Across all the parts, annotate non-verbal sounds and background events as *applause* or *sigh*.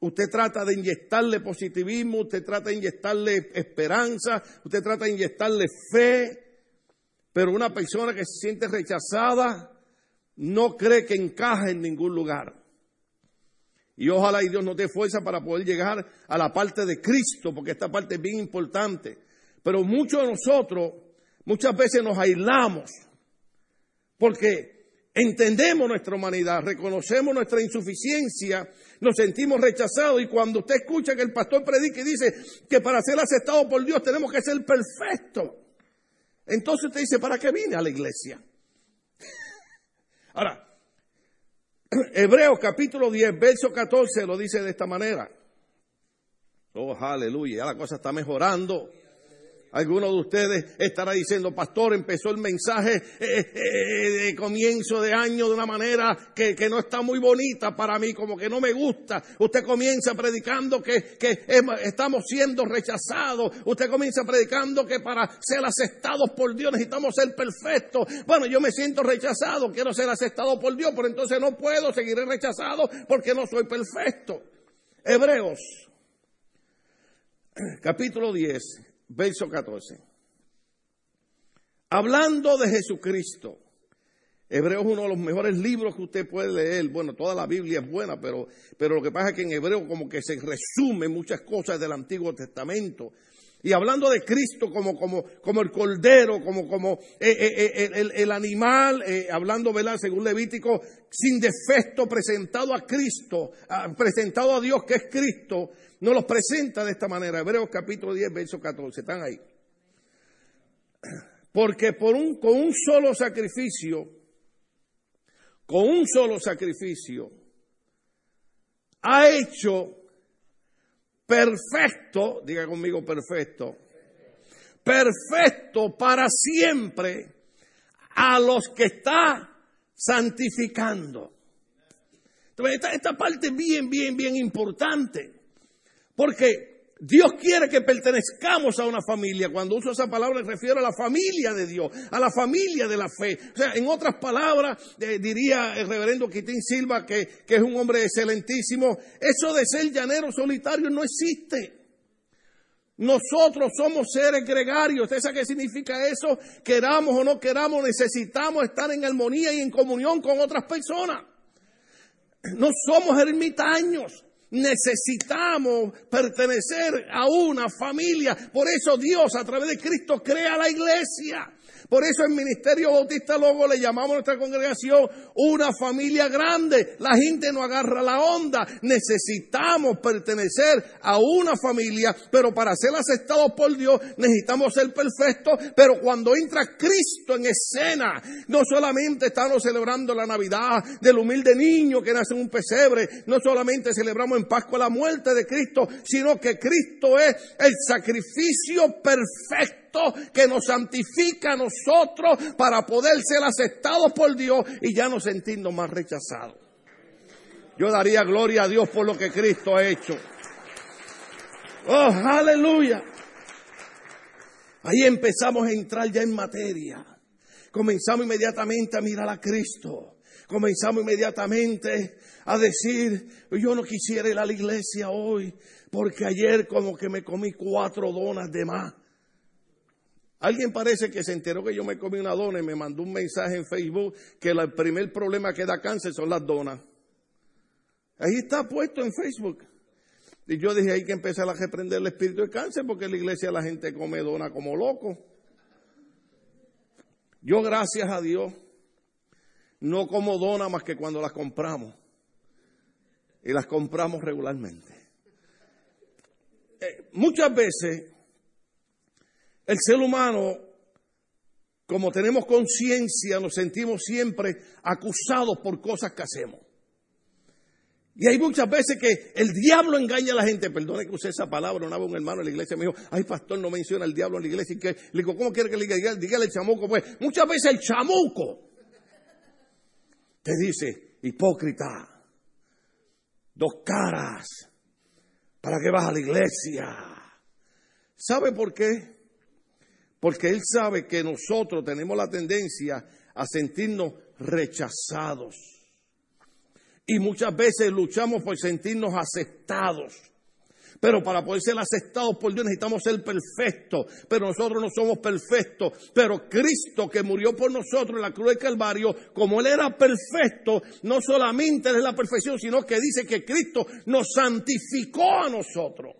Usted trata de inyectarle positivismo, usted trata de inyectarle esperanza, usted trata de inyectarle fe, pero una persona que se siente rechazada no cree que encaje en ningún lugar. Y ojalá y Dios nos dé fuerza para poder llegar a la parte de Cristo, porque esta parte es bien importante. Pero muchos de nosotros muchas veces nos aislamos porque entendemos nuestra humanidad, reconocemos nuestra insuficiencia, nos sentimos rechazados y cuando usted escucha que el pastor predica y dice que para ser aceptado por Dios tenemos que ser perfectos, entonces usted dice, ¿para qué vine a la iglesia? Ahora, *clears throat* Hebreos capítulo 10, verso 14 lo dice de esta manera. Oh, aleluya, ya la cosa está mejorando. Algunos de ustedes estará diciendo, pastor, empezó el mensaje eh, eh, de comienzo de año de una manera que, no está muy bonita para mí, como que no me gusta. Usted comienza predicando que, que estamos siendo rechazados. Usted comienza predicando que para ser aceptados por Dios necesitamos ser perfectos. Bueno, yo me siento rechazado, quiero ser aceptado por Dios, pero entonces no puedo, seguir rechazado porque no soy perfecto. Hebreos, *clears throat* capítulo 10 verso 14. Hablando de Jesucristo. Hebreo es uno de los mejores libros que usted puede leer. Bueno, toda la Biblia es buena, pero, pero lo que pasa es que en Hebreo como que se resume muchas cosas del Antiguo Testamento. Y hablando de Cristo como, como, como el cordero, como, como eh, eh, eh, el, animal, hablando, ¿verdad? Según Levítico, sin defecto presentado a Cristo, presentado a Dios que es Cristo, nos los presenta de esta manera. Hebreos capítulo 10, verso 14. Están ahí. Porque por un, con un solo sacrificio, con un solo sacrificio, ha hecho perfecto, diga conmigo perfecto, perfecto para siempre a los que está santificando. Esta, esta parte es bien, bien, bien importante. Porque Dios quiere que pertenezcamos a una familia. Cuando uso esa palabra, me refiero a la familia de Dios, a la familia de la fe. O sea, en otras palabras, eh, diría el reverendo Quitín Silva, que, que es un hombre excelentísimo, eso de ser llanero solitario no existe. Nosotros somos seres gregarios. ¿Usted sabe qué significa eso? Queramos o no queramos, necesitamos estar en armonía y en comunión con otras personas. No somos ermitaños. Necesitamos pertenecer a una familia. Por eso Dios a través de Cristo crea la iglesia. Por eso en Ministerio Bautista Logo le llamamos a nuestra congregación una familia grande. La gente no agarra la onda. Necesitamos pertenecer a una familia, pero para ser aceptados por Dios necesitamos ser perfectos. Pero cuando entra Cristo en escena, no solamente estamos celebrando la Navidad del humilde niño que nace en un pesebre, no solamente celebramos en Pascua la muerte de Cristo, sino que Cristo es el sacrificio perfecto que nos santifica a nosotros para poder ser aceptados por Dios y ya no sentirnos más rechazados. Yo daría gloria a Dios por lo que Cristo ha hecho. Oh, aleluya. Ahí empezamos a entrar ya en materia. Comenzamos inmediatamente a mirar a Cristo. Comenzamos inmediatamente a decir, yo no quisiera ir a la iglesia hoy porque ayer como que me comí cuatro donas de más. Alguien parece que se enteró que yo me comí una dona y me mandó un mensaje en Facebook que el primer problema que da cáncer son las donas. Ahí está puesto en Facebook. Y yo dije, hay que empezar a reprender el espíritu de cáncer porque en la iglesia la gente come dona como loco. Yo, gracias a Dios, no como dona más que cuando las compramos. Y las compramos regularmente. Eh, muchas veces el ser humano, como tenemos conciencia, nos sentimos siempre acusados por cosas que hacemos. Y hay muchas veces que el diablo engaña a la gente. Perdone que use esa palabra. Una vez un hermano en la iglesia me dijo, ay pastor, no menciona el diablo en la iglesia. Y que, le digo, ¿cómo quiere que le diga? Dígale el chamuco. Pues muchas veces el chamuco te dice, hipócrita, dos caras, ¿para qué vas a la iglesia? ¿Sabe por qué? Porque Él sabe que nosotros tenemos la tendencia a sentirnos rechazados. Y muchas veces luchamos por sentirnos aceptados. Pero para poder ser aceptados por Dios necesitamos ser perfectos. Pero nosotros no somos perfectos. Pero Cristo que murió por nosotros en la cruz del Calvario, como Él era perfecto, no solamente es la perfección, sino que dice que Cristo nos santificó a nosotros.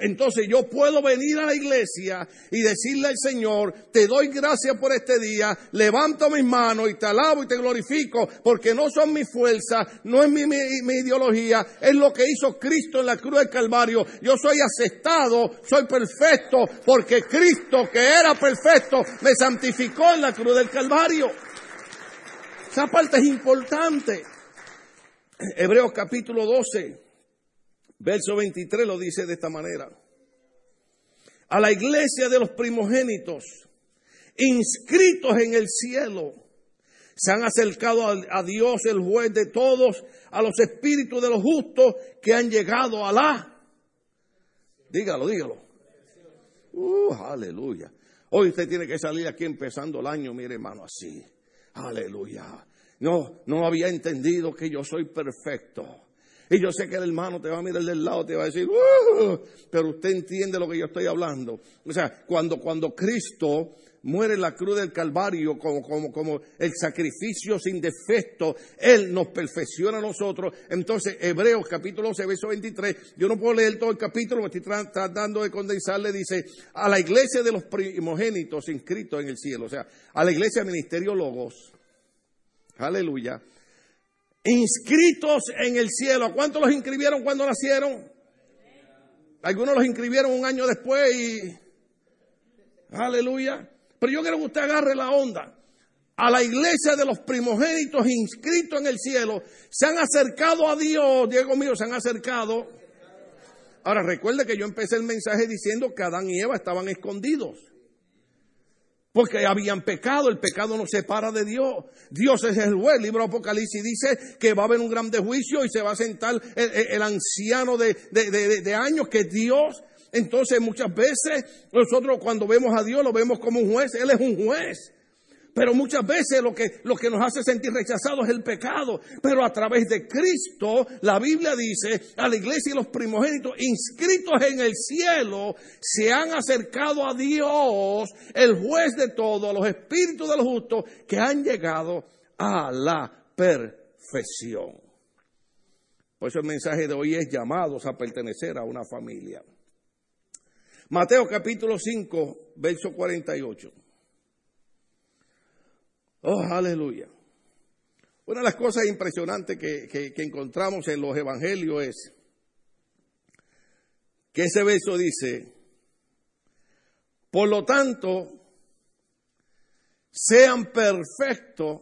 Entonces yo puedo venir a la iglesia y decirle al Señor, te doy gracias por este día, levanto mis manos y te alabo y te glorifico, porque no son mi fuerza, no es mi, ideología, es lo que hizo Cristo en la cruz del Calvario. Yo soy aceptado, soy perfecto, porque Cristo, que era perfecto, me santificó en la cruz del Calvario. Esa parte es importante. Hebreos capítulo 12. Verso 23 lo dice de esta manera. A la iglesia de los primogénitos, inscritos en el cielo, se han acercado a, Dios, el juez de todos, a los espíritus de los justos que han llegado a la. Dígalo, dígalo. Uh, aleluya. Hoy usted tiene que salir aquí empezando el año, mire hermano, así. Aleluya. No, no había entendido que yo soy perfecto. Y yo sé que el hermano te va a mirar del lado, te va a decir, uh", pero usted entiende lo que yo estoy hablando. O sea, cuando, cuando Cristo muere en la cruz del Calvario como, como, como el sacrificio sin defecto, Él nos perfecciona a nosotros. Entonces, Hebreos capítulo 11, verso 23, yo no puedo leer todo el capítulo, estoy tratando de condensarle, dice, a la iglesia de los primogénitos inscritos en el cielo, o sea, a la iglesia Ministerio Logos, aleluya, inscritos en el cielo. ¿A cuántos los inscribieron cuando nacieron? Algunos los inscribieron un año después y... Aleluya. Pero yo quiero que usted agarre la onda. A la iglesia de los primogénitos inscritos en el cielo se han acercado a Dios. Diego mío, se han acercado. Ahora recuerde que yo empecé el mensaje diciendo que Adán y Eva estaban escondidos. Porque habían pecado, el pecado nos separa de Dios. Dios es el juez. El libro de Apocalipsis dice que va a haber un grande juicio y se va a sentar el, anciano de, de años que es Dios. Entonces muchas veces nosotros cuando vemos a Dios lo vemos como un juez. Él es un juez. Pero muchas veces lo que, lo que nos hace sentir rechazados es el pecado. Pero a través de Cristo, la Biblia dice, a la iglesia y los primogénitos inscritos en el cielo se han acercado a Dios, el juez de todo, a los espíritus de los justos que han llegado a la perfección. Por eso el mensaje de hoy es llamados a pertenecer a una familia. Mateo capítulo 5, verso 48. Oh, aleluya. Una de las cosas impresionantes que, encontramos en los evangelios es que ese verso dice, por lo tanto, sean perfectos,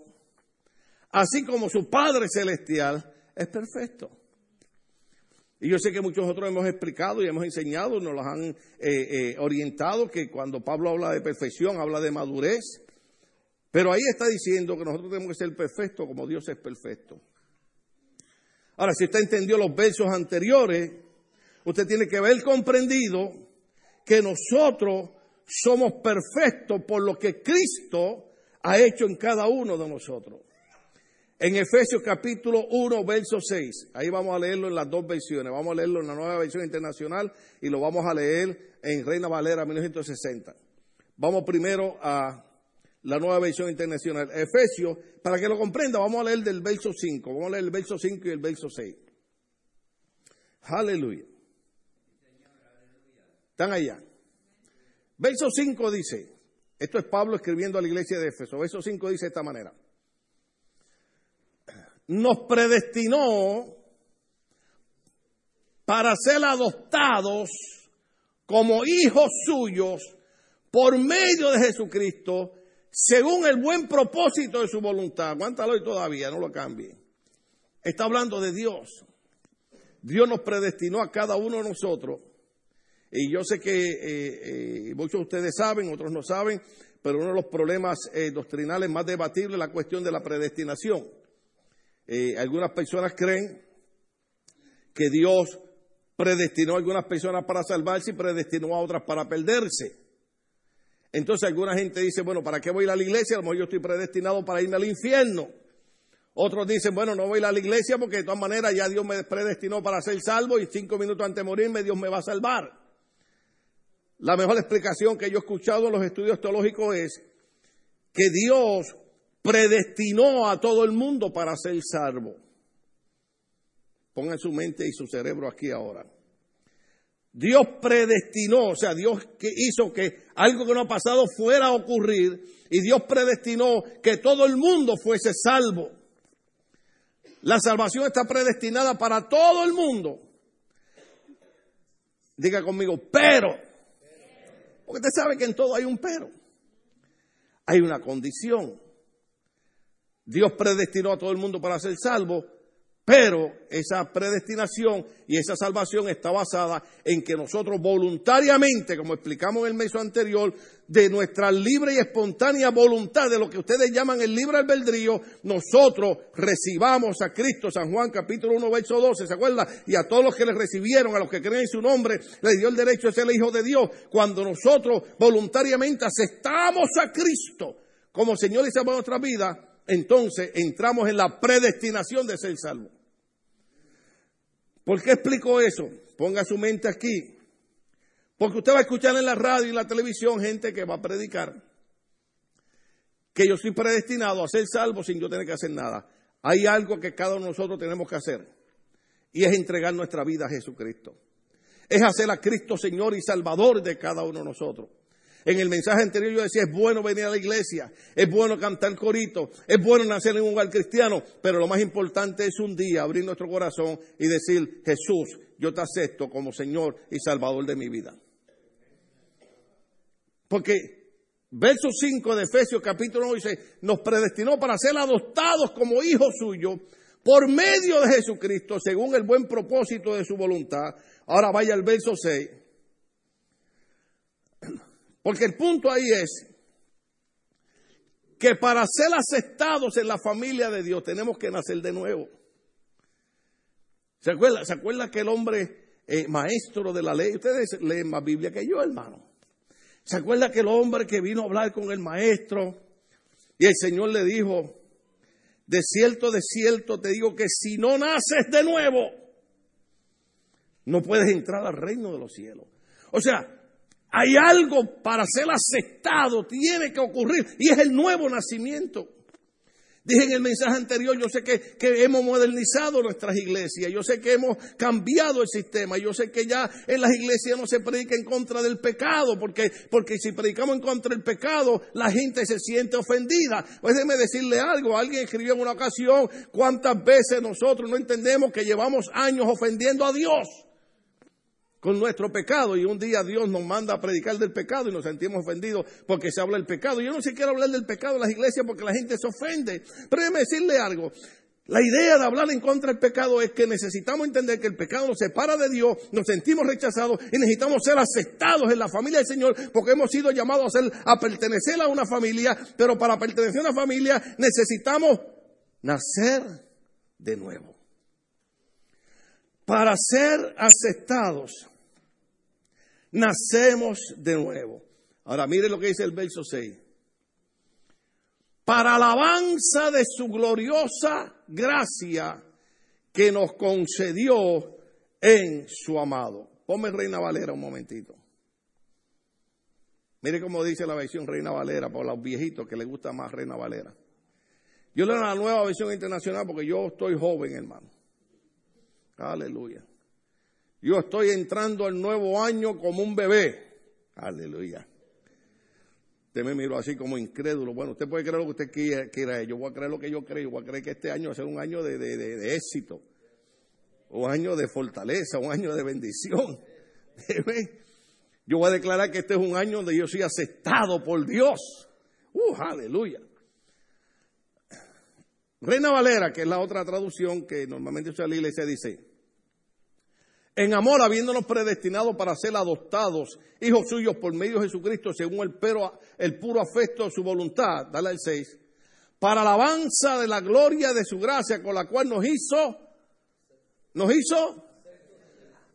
así como su Padre Celestial es perfecto. Y yo sé que muchos otros hemos explicado y hemos enseñado, nos los han eh, eh, orientado, que cuando Pablo habla de perfección, habla de madurez, pero ahí está diciendo que nosotros tenemos que ser perfectos como Dios es perfecto. Ahora, si usted entendió los versos anteriores, usted tiene que haber comprendido que nosotros somos perfectos por lo que Cristo ha hecho en cada uno de nosotros. En Efesios capítulo 1, verso 6, ahí vamos a leerlo en las dos versiones, vamos a leerlo en la nueva versión internacional y lo vamos a leer en Reina Valera 1960. Vamos primero a la nueva versión internacional. Efesios, para que lo comprenda, vamos a leer del verso 5. Vamos a leer el verso 5 y el verso 6. Aleluya. Están allá. Verso 5 dice, esto es Pablo escribiendo a la iglesia de Éfeso. Verso 5 dice de esta manera. Nos predestinó para ser adoptados como hijos suyos por medio de Jesucristo según el buen propósito de su voluntad. Aguántalo y todavía, no lo cambie. Está hablando de Dios. Dios nos predestinó a cada uno de nosotros. Y yo sé que eh, eh, muchos de ustedes saben, otros no saben, pero uno de los problemas eh, doctrinales más debatibles es la cuestión de la predestinación. algunas personas creen que Dios predestinó a algunas personas para salvarse y predestinó a otras para perderse. Entonces alguna gente dice, bueno, ¿para qué voy a ir a la iglesia? A lo mejor yo estoy predestinado para irme al infierno. Otros dicen, bueno, no voy a ir a la iglesia porque de todas maneras ya Dios me predestinó para ser salvo y cinco minutos antes de morirme Dios me va a salvar. La mejor explicación que yo he escuchado en los estudios teológicos es que Dios predestinó a todo el mundo para ser salvo. Pongan su mente y su cerebro aquí ahora. Dios predestinó, o sea, Dios que hizo que algo que no ha pasado fuera a ocurrir y Dios predestinó que todo el mundo fuese salvo. La salvación está predestinada para todo el mundo. Diga conmigo, pero. Porque usted sabe que en todo hay un pero. Hay una condición. Dios predestinó a todo el mundo para ser salvo, pero esa predestinación y esa salvación está basada en que nosotros voluntariamente, como explicamos en el mes anterior, de nuestra libre y espontánea voluntad, de lo que ustedes llaman el libre albedrío, nosotros recibamos a Cristo, San Juan capítulo 1, verso 12, ¿se acuerda? Y a todos los que le recibieron, a los que creen en su nombre, le dio el derecho de ser el Hijo de Dios. Cuando nosotros voluntariamente aceptamos a Cristo como Señor y Salvador de nuestra vida, entonces entramos en la predestinación de ser salvos. ¿Por qué explico eso? Ponga su mente aquí. Porque usted va a escuchar en la radio y en la televisión gente que va a predicar que yo soy predestinado a ser salvo sin yo tener que hacer nada. Hay algo que cada uno de nosotros tenemos que hacer y es entregar nuestra vida a Jesucristo. Es hacer a Cristo Señor y Salvador de cada uno de nosotros. En el mensaje anterior yo decía, es bueno venir a la iglesia, es bueno cantar corito, es bueno nacer en un hogar cristiano, pero lo más importante es un día abrir nuestro corazón y decir, Jesús, yo te acepto como Señor y Salvador de mi vida. Porque verso 5 de Efesios capítulo 1 dice, nos predestinó para ser adoptados como hijos suyos por medio de Jesucristo, según el buen propósito de su voluntad. Ahora vaya al verso 6. Porque el punto ahí es que para ser aceptados en la familia de Dios tenemos que nacer de nuevo. ¿Se acuerda, ¿Se acuerda que el hombre eh, maestro de la ley, ustedes leen más Biblia que yo, hermano? ¿Se acuerda que el hombre que vino a hablar con el maestro y el Señor le dijo, de cierto, de cierto te digo que si no naces de nuevo, no puedes entrar al reino de los cielos. O sea, hay algo para ser aceptado, tiene que ocurrir, y es el nuevo nacimiento. Dije en el mensaje anterior, yo sé que, hemos modernizado nuestras iglesias, yo sé que hemos cambiado el sistema, yo sé que ya en las iglesias no se predica en contra del pecado, porque, porque si predicamos en contra del pecado, la gente se siente ofendida. Pues déjeme decirle algo, alguien escribió en una ocasión cuántas veces nosotros no entendemos que llevamos años ofendiendo a Dios con nuestro pecado y un día Dios nos manda a predicar del pecado y nos sentimos ofendidos porque se habla del pecado. Yo no sé quiero hablar del pecado en las iglesias porque la gente se ofende. Pero déjeme decirle algo. La idea de hablar en contra del pecado es que necesitamos entender que el pecado nos separa de Dios, nos sentimos rechazados y necesitamos ser aceptados en la familia del Señor porque hemos sido llamados a, ser, a pertenecer a una familia, pero para pertenecer a una familia necesitamos nacer de nuevo para ser aceptados, nacemos de nuevo. Ahora mire lo que dice el verso 6. Para alabanza de su gloriosa gracia que nos concedió en su amado. Ponme Reina Valera un momentito. Mire cómo dice la versión Reina Valera, por los viejitos que les gusta más Reina Valera. Yo leo la nueva versión internacional porque yo estoy joven, hermano. Aleluya. Yo estoy entrando al nuevo año como un bebé. Aleluya. Usted me miró así como incrédulo. Bueno, usted puede creer lo que usted quiera. Yo voy a creer lo que yo creo. Voy a creer que este año va a ser un año de, de éxito. Un año de fortaleza. Un año de bendición. *laughs* Yo voy a declarar que este es un año donde yo soy aceptado por Dios. Uh, aleluya. Reina Valera, que es la otra traducción que normalmente usa la iglesia, dice, en amor, habiéndonos predestinados para ser adoptados, hijos suyos por medio de Jesucristo, según el, el puro afecto de su voluntad, dale el 6, para alabanza de la gloria de su gracia, con la cual nos hizo, nos hizo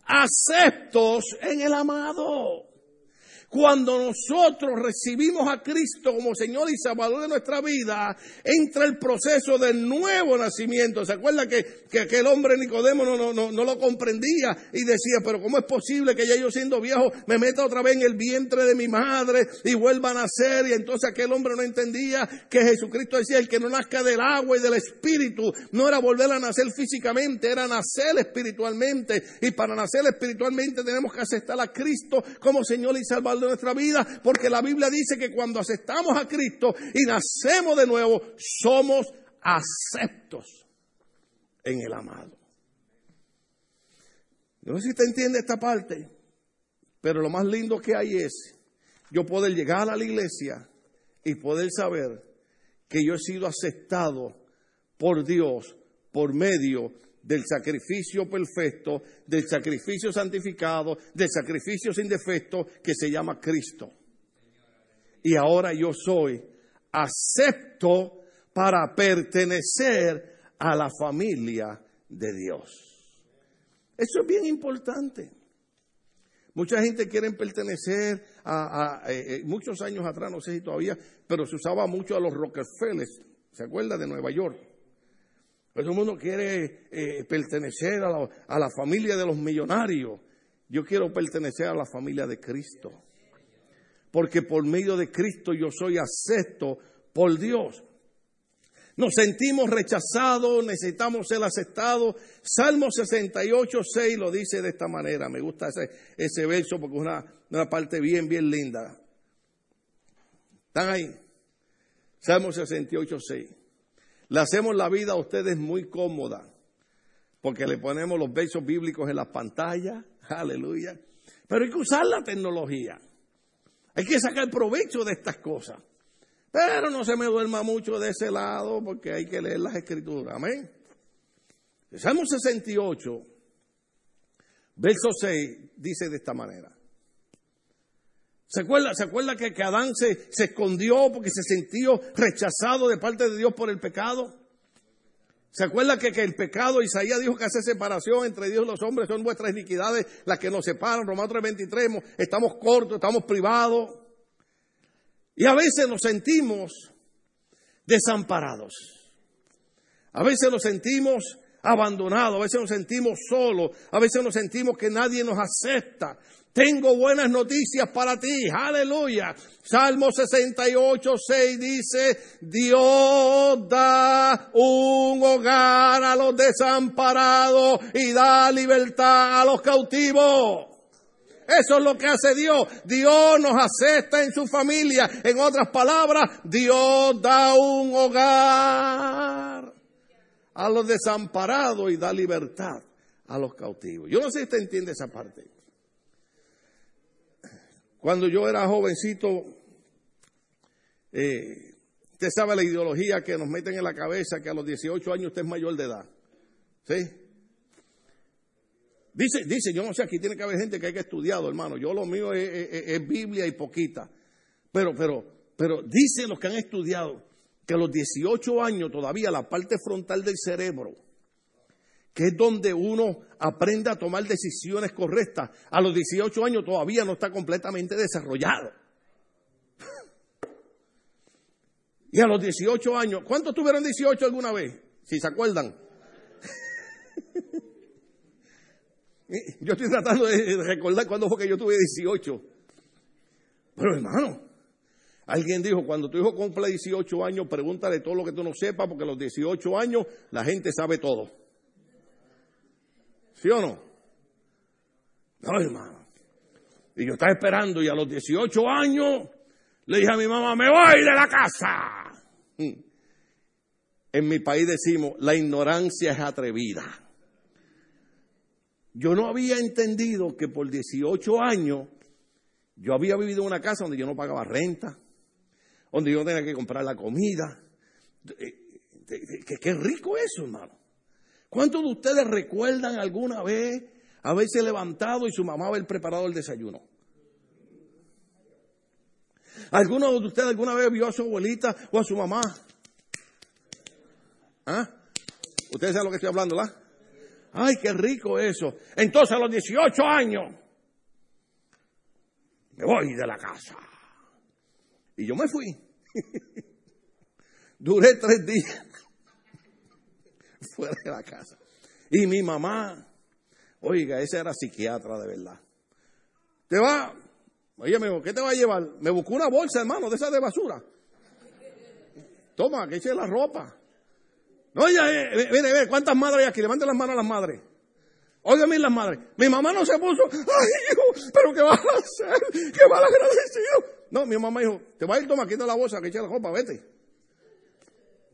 aceptos en el amado. Cuando nosotros recibimos a Cristo como Señor y Salvador de nuestra vida, entra el proceso del nuevo nacimiento. ¿Se acuerda que, que aquel hombre Nicodemo no, no, no, no, lo comprendía y decía, pero ¿cómo es posible que ya yo siendo viejo me meta otra vez en el vientre de mi madre y vuelva a nacer? Y entonces aquel hombre no entendía que Jesucristo decía, el que no nazca del agua y del espíritu, no era volver a nacer físicamente, era nacer espiritualmente. Y para nacer espiritualmente tenemos que aceptar a Cristo como Señor y Salvador de nuestra vida, porque la Biblia dice que cuando aceptamos a Cristo y nacemos de nuevo, somos aceptos en el amado. No sé si te entiende esta parte, pero lo más lindo que hay es yo poder llegar a la iglesia y poder saber que yo he sido aceptado por Dios por medio del sacrificio perfecto, del sacrificio santificado, del sacrificio sin defecto que se llama Cristo. Y ahora yo soy acepto para pertenecer a la familia de Dios. Eso es bien importante. Mucha gente quiere pertenecer a, eh, eh, muchos años atrás, no sé si todavía, pero se usaba mucho a los Rockefeller, ¿se acuerda de Nueva York? Todo el mundo quiere eh, pertenecer a la, a la familia de los millonarios. Yo quiero pertenecer a la familia de Cristo. Porque por medio de Cristo yo soy acepto por Dios. Nos sentimos rechazados, necesitamos ser aceptados. Salmo 68, 6 lo dice de esta manera. Me gusta ese, ese verso porque es una, una parte bien, bien linda. ¿Están ahí? Salmo 68, 6. Le hacemos la vida a ustedes muy cómoda, porque le ponemos los versos bíblicos en las pantallas, aleluya. Pero hay que usar la tecnología. Hay que sacar provecho de estas cosas. Pero no se me duerma mucho de ese lado porque hay que leer las escrituras. Amén. Salmo 68, verso 6, dice de esta manera. ¿Se acuerda, ¿Se acuerda que, Adán se, escondió porque se sintió rechazado de parte de Dios por el pecado? ¿Se acuerda que, que el pecado, Isaías dijo que hace separación entre Dios y los hombres, son vuestras iniquidades las que nos separan? Romanos 3:23, estamos cortos, estamos privados. Y a veces nos sentimos desamparados. A veces nos sentimos abandonados, a veces nos sentimos solos, a veces nos sentimos que nadie nos acepta, tengo buenas noticias para ti, aleluya. Salmo 68, 6 dice, Dios da un hogar a los desamparados y da libertad a los cautivos. Eso es lo que hace Dios. Dios nos acepta en su familia. En otras palabras, Dios da un hogar a los desamparados y da libertad a los cautivos. Yo no sé si usted entiende esa parte. Cuando yo era jovencito, eh, usted sabe la ideología que nos meten en la cabeza que a los 18 años usted es mayor de edad. ¿Sí? Dice, dice, yo no sé, aquí tiene que haber gente que haya estudiado, hermano. Yo lo mío es, Biblia y poquita. Pero, pero, pero dicen los que han estudiado que a los 18 años todavía la parte frontal del cerebro que es donde uno aprende a tomar decisiones correctas. A los 18 años todavía no está completamente desarrollado. *laughs* Y a los 18 años, ¿cuántos tuvieron 18 alguna vez? Si se acuerdan. *laughs* Yo estoy tratando de recordar cuándo fue que yo tuve 18. Pero hermano, alguien dijo, cuando tu hijo cumple 18 años, pregúntale todo lo que tú no sepas, porque a los 18 años la gente sabe todo. ¿Sí o no? No, hermano. Y yo estaba esperando y a los 18 años le dije a mi mamá, me voy de la casa. Mm. En mi país decimos, la ignorancia es atrevida. Yo no había entendido que por 18 años yo había vivido en una casa donde yo no pagaba renta, donde yo tenía que comprar la comida. Qué rico eso, hermano. ¿Cuántos de ustedes recuerdan alguna vez haberse levantado y su mamá haber preparado el desayuno? ¿Alguno de ustedes alguna vez vio a su abuelita o a su mamá? ¿Ah? Ustedes saben lo que estoy hablando, ¿verdad? Ay, qué rico eso. Entonces a los 18 años, me voy de la casa. Y yo me fui. *laughs* Duré tres días fuera de la casa. Y mi mamá, oiga, esa era psiquiatra de verdad. Te va, oye, me ¿qué te va a llevar? Me buscó una bolsa, hermano, de esa de basura. Toma, que eche la ropa. Oye, eh, mire, mire, ¿cuántas madres hay aquí? Levanten las manos a las madres. Óigame las madres. Mi mamá no se puso, ay, hijo, pero ¿qué vas a hacer? ¿Qué mal agradecido? No, mi mamá dijo, te va a ir, toma, quita la bolsa, que eche la ropa, vete.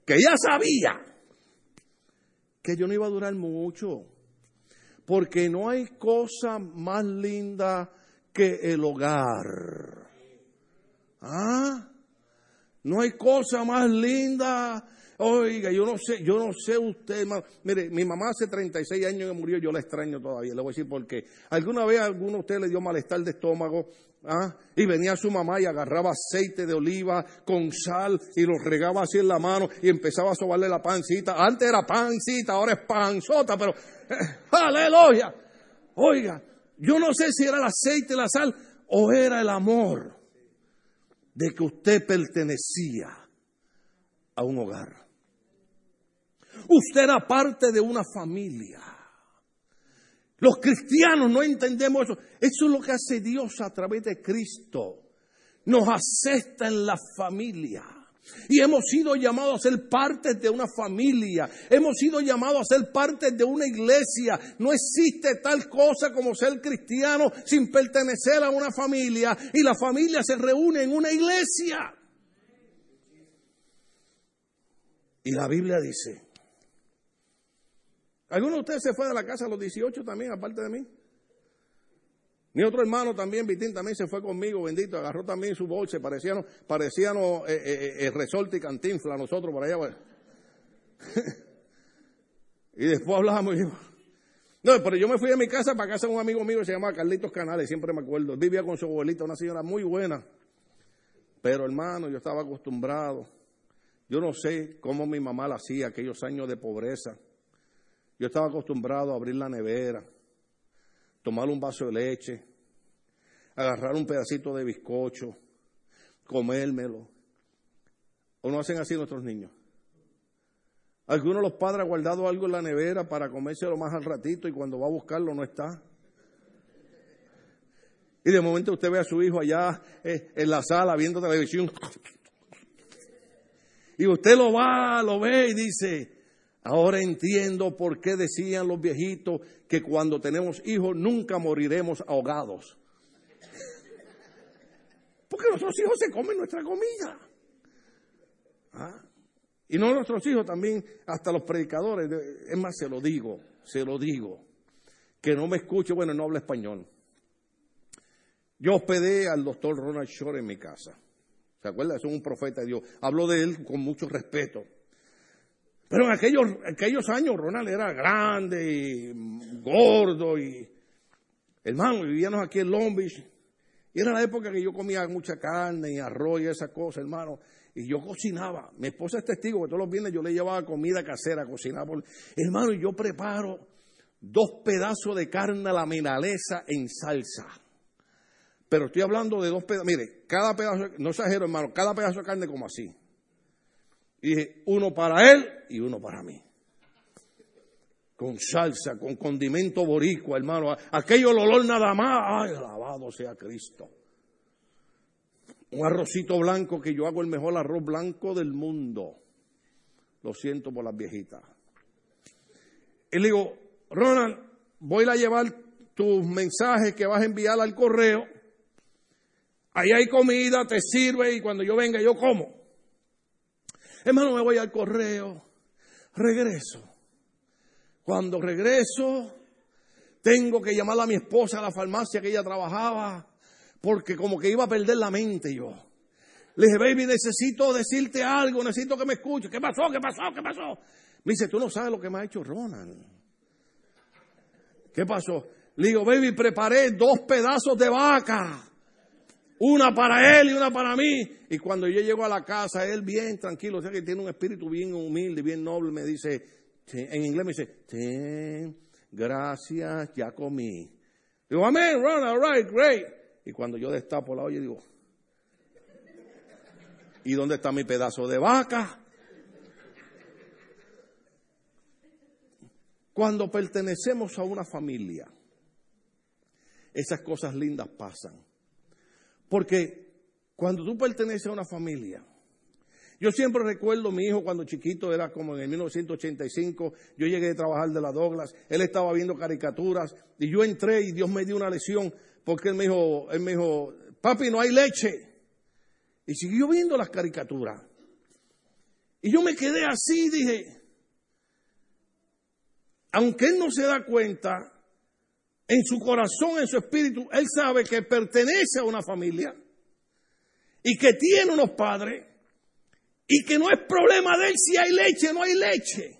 Que ella sabía que yo no iba a durar mucho. Porque no hay cosa más linda que el hogar. ¿Ah? No hay cosa más linda. Oiga, yo no sé, yo no sé usted, mire, mi mamá hace 36 años que murió, yo la extraño todavía, le voy a decir por qué. ¿Alguna vez a alguno de ustedes le dio malestar de estómago? ¿Ah? Y venía su mamá y agarraba aceite de oliva con sal y lo regaba así en la mano y empezaba a sobarle la pancita. Antes era pancita, ahora es panzota, pero eh, aleluya. Oiga, yo no sé si era el aceite, la sal o era el amor de que usted pertenecía a un hogar. Usted era parte de una familia. Los cristianos no entendemos eso. Eso es lo que hace Dios a través de Cristo. Nos acepta en la familia. Y hemos sido llamados a ser parte de una familia. Hemos sido llamados a ser parte de una iglesia. No existe tal cosa como ser cristiano sin pertenecer a una familia. Y la familia se reúne en una iglesia. Y la Biblia dice ¿Alguno de ustedes se fue de la casa a los 18 también, aparte de mí? Mi otro hermano también, Vitín, también se fue conmigo, bendito, agarró también su bolsa, parecían, parecían eh, eh, eh, resorte y cantinfla nosotros por allá. *laughs* y después hablábamos no, pero yo me fui de mi casa para casa de un amigo mío que se llama Carlitos Canales, siempre me acuerdo. Vivía con su abuelita, una señora muy buena. Pero hermano, yo estaba acostumbrado. Yo no sé cómo mi mamá la hacía aquellos años de pobreza. Yo estaba acostumbrado a abrir la nevera, tomar un vaso de leche, agarrar un pedacito de bizcocho, comérmelo. ¿O no hacen así nuestros niños? Algunos de los padres han guardado algo en la nevera para comérselo más al ratito y cuando va a buscarlo no está. Y de momento usted ve a su hijo allá eh, en la sala viendo televisión. Y usted lo va, lo ve y dice, Ahora entiendo por qué decían los viejitos que cuando tenemos hijos nunca moriremos ahogados. Porque nuestros hijos se comen nuestra comida. ¿Ah? Y no nuestros hijos también, hasta los predicadores. Es más, se lo digo, se lo digo. Que no me escuche, bueno, no habla español. Yo hospedé al doctor Ronald Shore en mi casa. ¿Se acuerda? Es un profeta de Dios. Hablo de él con mucho respeto. Pero en aquellos, aquellos años Ronald era grande y gordo y hermano, vivíamos aquí en Long Beach. Y era la época que yo comía mucha carne y arroz y esas cosas, hermano. Y yo cocinaba. Mi esposa es testigo que todos los viernes yo le llevaba comida casera, cocinaba. Hermano, y yo preparo dos pedazos de carne a la milanesa en salsa. Pero estoy hablando de dos pedazos. Mire, cada pedazo, no exagero, hermano, cada pedazo de carne como así. Y dije, uno para él y uno para mí. Con salsa, con condimento boricua, hermano. Aquello el olor nada más. Ay, alabado sea Cristo. Un arrocito blanco que yo hago el mejor arroz blanco del mundo. Lo siento por las viejitas. Y le digo, Ronald, voy a llevar tus mensajes que vas a enviar al correo. Ahí hay comida, te sirve y cuando yo venga yo como. Hermano, me voy al correo, regreso. Cuando regreso, tengo que llamar a mi esposa a la farmacia que ella trabajaba, porque como que iba a perder la mente yo. Le dije, baby, necesito decirte algo, necesito que me escuches. ¿Qué pasó? ¿Qué pasó? ¿Qué pasó? Me dice, tú no sabes lo que me ha hecho Ronald. ¿Qué pasó? Le digo, baby, preparé dos pedazos de vaca. Una para él y una para mí. Y cuando yo llego a la casa, él bien tranquilo, o sea que tiene un espíritu bien humilde, bien noble, me dice, en inglés me dice, gracias, ya comí. Digo, amén, run, all right, great. Y cuando yo destapo la olla, digo, ¿y dónde está mi pedazo de vaca? Cuando pertenecemos a una familia, esas cosas lindas pasan. Porque cuando tú perteneces a una familia, yo siempre recuerdo a mi hijo cuando chiquito, era como en el 1985, yo llegué a trabajar de la Douglas, él estaba viendo caricaturas y yo entré y Dios me dio una lesión porque él me dijo, él me dijo, papi, no hay leche. Y siguió viendo las caricaturas. Y yo me quedé así, dije, aunque él no se da cuenta, en su corazón, en su espíritu, él sabe que pertenece a una familia y que tiene unos padres y que no es problema de él si hay leche o no hay leche.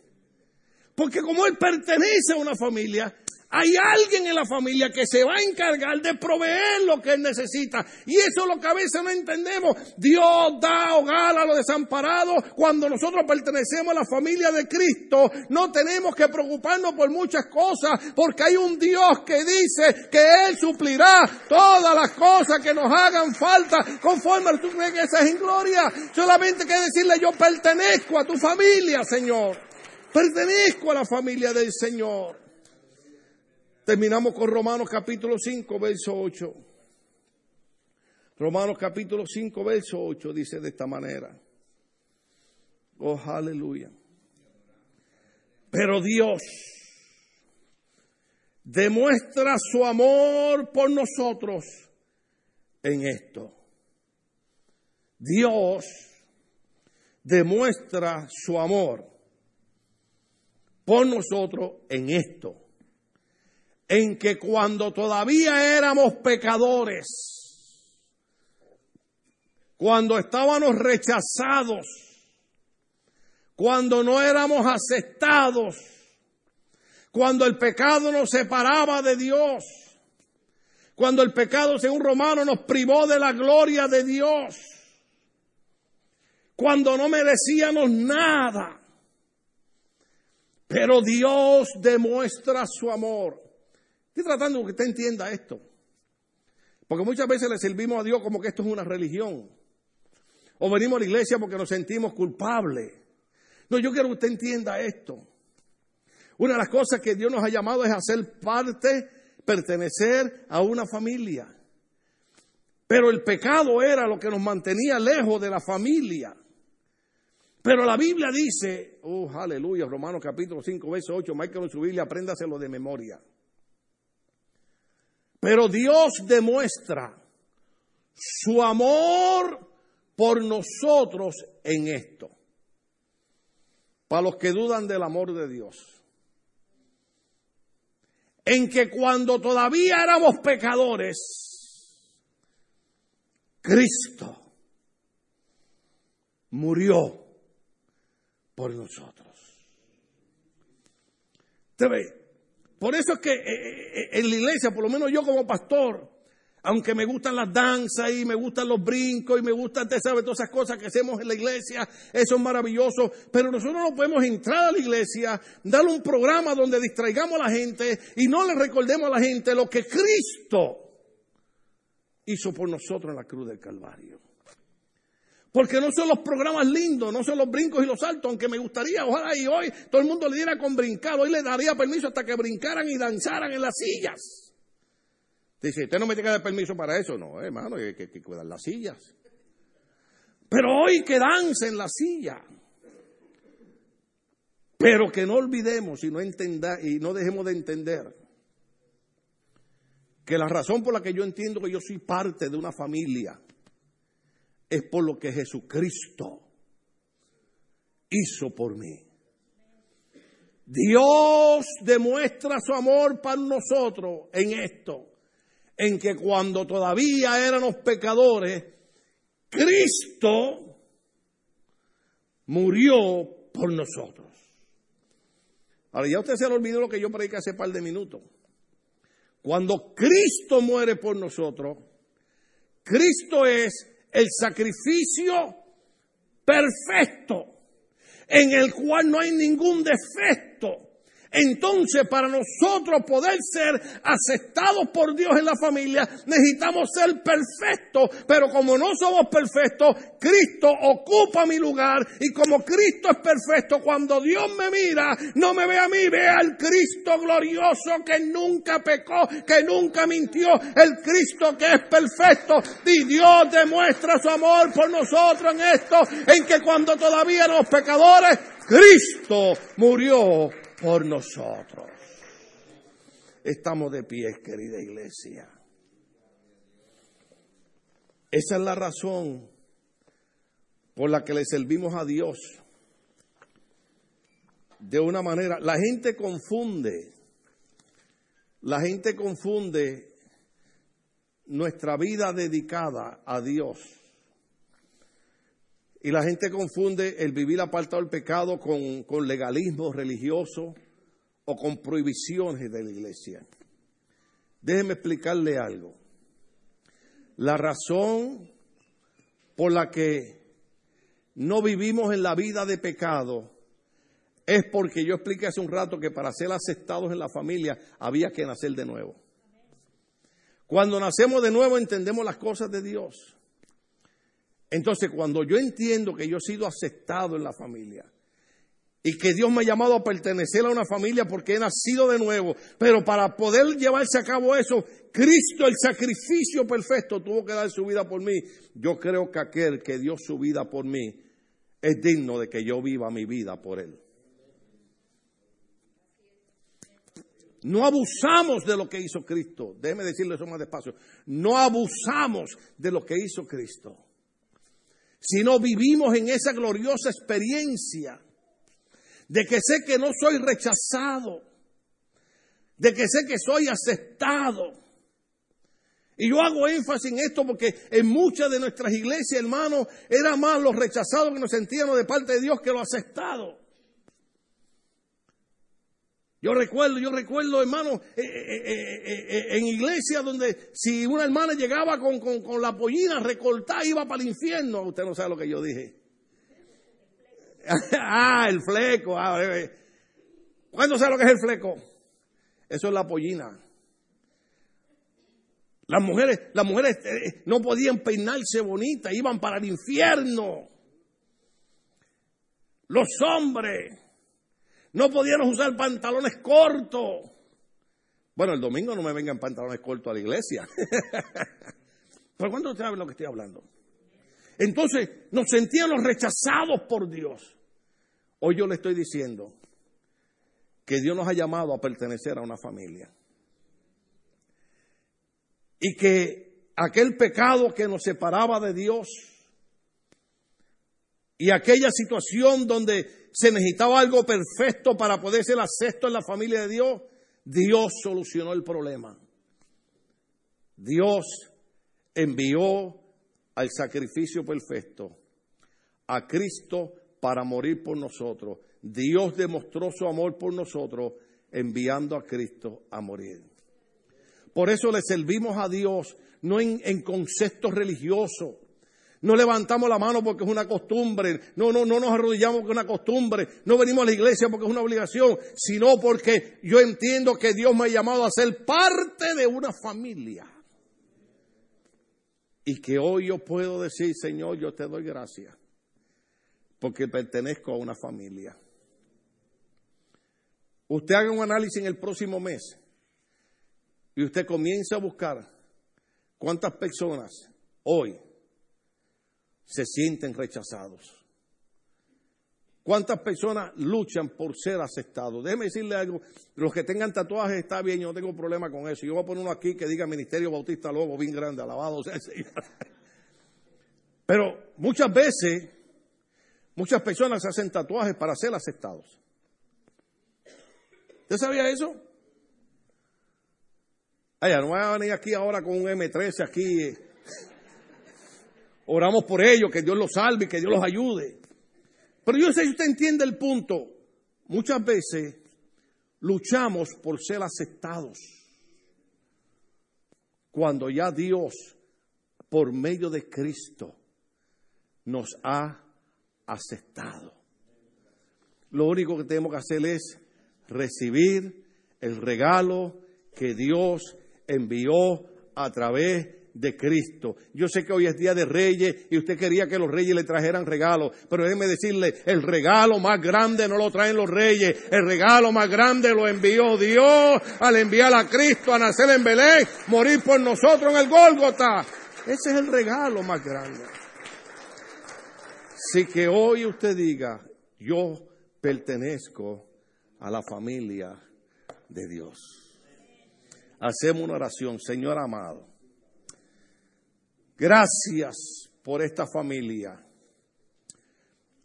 Porque como él pertenece a una familia, hay alguien en la familia que se va a encargar de proveer lo que él necesita. Y eso es lo que a veces no entendemos. Dios da hogar a los desamparados. Cuando nosotros pertenecemos a la familia de Cristo, no tenemos que preocuparnos por muchas cosas, porque hay un Dios que dice que Él suplirá todas las cosas que nos hagan falta conforme a esa es en gloria. Solamente que decirle, yo pertenezco a tu familia, Señor. Pertenezco a la familia del Señor. Terminamos con Romanos capítulo 5, verso 8. Romanos capítulo 5, verso 8 dice de esta manera. Oh, aleluya. Pero Dios demuestra su amor por nosotros en esto. Dios demuestra su amor por nosotros en esto en que cuando todavía éramos pecadores, cuando estábamos rechazados, cuando no éramos aceptados, cuando el pecado nos separaba de Dios, cuando el pecado, según Romano, nos privó de la gloria de Dios, cuando no merecíamos nada. Pero Dios demuestra su amor Tratando de que usted entienda esto. Porque muchas veces le servimos a Dios como que esto es una religión. O venimos a la iglesia porque nos sentimos culpables. No, yo quiero que usted entienda esto. Una de las cosas que Dios nos ha llamado es hacer parte, pertenecer a una familia. Pero el pecado era lo que nos mantenía lejos de la familia. Pero la Biblia dice, oh, aleluya, Romanos capítulo 5, verso 8, Michael en su Biblia, apréndaselo de memoria. Pero Dios demuestra su amor por nosotros en esto. Para los que dudan del amor de Dios. En que cuando todavía éramos pecadores, Cristo murió por nosotros. ¿Te ve? Por eso es que eh, eh, eh, en la iglesia, por lo menos yo como pastor, aunque me gustan las danzas y me gustan los brincos y me gustan, usted sabe, todas esas cosas que hacemos en la iglesia, eso es maravilloso, pero nosotros no podemos entrar a la iglesia, darle un programa donde distraigamos a la gente y no le recordemos a la gente lo que Cristo hizo por nosotros en la cruz del Calvario. Porque no son los programas lindos, no son los brincos y los saltos, aunque me gustaría, ojalá y hoy todo el mundo le diera con brincar, hoy le daría permiso hasta que brincaran y danzaran en las sillas. Dice, usted no me tiene que dar permiso para eso, no, hermano, hay que, que cuidar las sillas. Pero hoy que en la silla. Pero que no olvidemos y no, y no dejemos de entender que la razón por la que yo entiendo que yo soy parte de una familia, es por lo que Jesucristo hizo por mí. Dios demuestra su amor para nosotros en esto, en que cuando todavía éramos pecadores, Cristo murió por nosotros. Ahora ya usted se le olvidó lo que yo prediqué hace par de minutos. Cuando Cristo muere por nosotros, Cristo es el sacrificio perfecto, en el cual no hay ningún defecto, Entonces, para nosotros poder ser aceptados por Dios en la familia, necesitamos ser perfectos. Pero como no somos perfectos, Cristo ocupa mi lugar. Y como Cristo es perfecto, cuando Dios me mira, no me ve a mí, ve al Cristo glorioso que nunca pecó, que nunca mintió. El Cristo que es perfecto. Y Dios demuestra su amor por nosotros en esto, en que cuando todavía éramos pecadores, Cristo murió por nosotros. Estamos de pie, querida iglesia. Esa es la razón por la que le servimos a Dios. De una manera, la gente confunde, la gente confunde nuestra vida dedicada a Dios. Y la gente confunde el vivir apartado del pecado con, legalismo religioso o con prohibiciones de la iglesia. Déjeme explicarle algo. La razón por la que no vivimos en la vida de pecado es porque yo expliqué hace un rato que para ser aceptados en la familia había que nacer de nuevo. Cuando nacemos de nuevo entendemos las cosas de Dios. Entonces, cuando yo entiendo que yo he sido aceptado en la familia y que Dios me ha llamado a pertenecer a una familia porque he nacido de nuevo, pero para poder llevarse a cabo eso, Cristo, el sacrificio perfecto, tuvo que dar su vida por mí. Yo creo que aquel que dio su vida por mí es digno de que yo viva mi vida por él. No abusamos de lo que hizo Cristo. Déjeme decirle eso más despacio. No abusamos de lo que hizo Cristo. Sino vivimos en esa gloriosa experiencia de que sé que no soy rechazado, de que sé que soy aceptado. Y yo hago énfasis en esto porque en muchas de nuestras iglesias, hermanos, era más los rechazados que nos sentíamos de parte de Dios que los aceptados. Yo recuerdo, yo recuerdo, hermano, eh, eh, eh, en iglesia donde si una hermana llegaba con, con, la pollina recortada, iba para el infierno. Usted no sabe lo que yo dije. *laughs* ah, el fleco. Ah, ¿Cuándo sabe lo que es el fleco? Eso es la pollina. Las mujeres, las mujeres no podían peinarse bonitas, iban para el infierno. Los hombres no podíamos usar pantalones cortos. Bueno, el domingo no me vengan pantalones cortos a la iglesia. *laughs* Pero ¿cuánto ustedes saben lo que estoy hablando? Entonces nos sentíamos rechazados por Dios. Hoy yo le estoy diciendo que Dios nos ha llamado a pertenecer a una familia. Y que aquel pecado que nos separaba de Dios y aquella situación donde se necesitaba algo perfecto para poder ser acepto en la familia de Dios, Dios solucionó el problema. Dios envió al sacrificio perfecto a Cristo para morir por nosotros. Dios demostró su amor por nosotros enviando a Cristo a morir. Por eso le servimos a Dios no en, en conceptos religiosos, no levantamos la mano porque es una costumbre. No, no, no nos arrodillamos porque es una costumbre. No venimos a la iglesia porque es una obligación, sino porque yo entiendo que Dios me ha llamado a ser parte de una familia. Y que hoy yo puedo decir, Señor, yo te doy gracias porque pertenezco a una familia. Usted haga un análisis en el próximo mes y usted comienza a buscar cuántas personas hoy se sienten rechazados. ¿Cuántas personas luchan por ser aceptados? Déjeme decirle algo, los que tengan tatuajes está bien, yo no tengo problema con eso. Yo voy a poner uno aquí que diga Ministerio Bautista Lobo, bien grande, alabado. *laughs* Pero muchas veces, muchas personas hacen tatuajes para ser aceptados. ¿Usted sabía eso? Ay, no voy a venir aquí ahora con un M13 aquí Oramos por ellos, que Dios los salve, que Dios los ayude. Pero yo sé si usted entiende el punto. Muchas veces luchamos por ser aceptados. Cuando ya Dios, por medio de Cristo, nos ha aceptado. Lo único que tenemos que hacer es recibir el regalo que Dios envió a través de Cristo. Yo sé que hoy es día de reyes y usted quería que los reyes le trajeran regalos, pero déjeme decirle, el regalo más grande no lo traen los reyes, el regalo más grande lo envió Dios al enviar a Cristo a nacer en Belén, morir por nosotros en el Gólgota. Ese es el regalo más grande. Así que hoy usted diga, yo pertenezco a la familia de Dios. Hacemos una oración, Señor amado. Gracias por esta familia.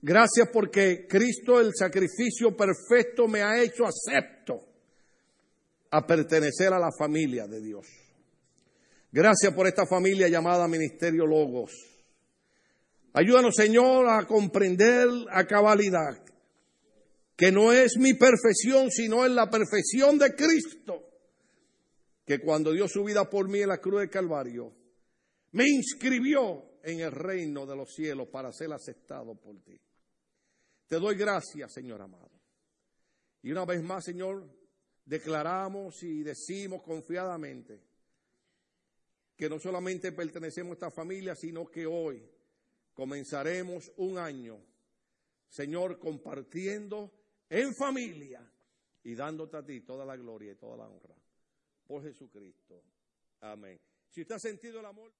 Gracias porque Cristo, el sacrificio perfecto, me ha hecho acepto a pertenecer a la familia de Dios. Gracias por esta familia llamada Ministerio Logos. Ayúdanos, Señor, a comprender a cabalidad que no es mi perfección, sino es la perfección de Cristo, que cuando dio su vida por mí en la cruz de Calvario, me inscribió en el reino de los cielos para ser aceptado por ti. Te doy gracias, Señor amado. Y una vez más, Señor, declaramos y decimos confiadamente que no solamente pertenecemos a esta familia, sino que hoy comenzaremos un año, Señor, compartiendo en familia y dándote a ti toda la gloria y toda la honra. Por Jesucristo. Amén. Si usted ha sentido el amor.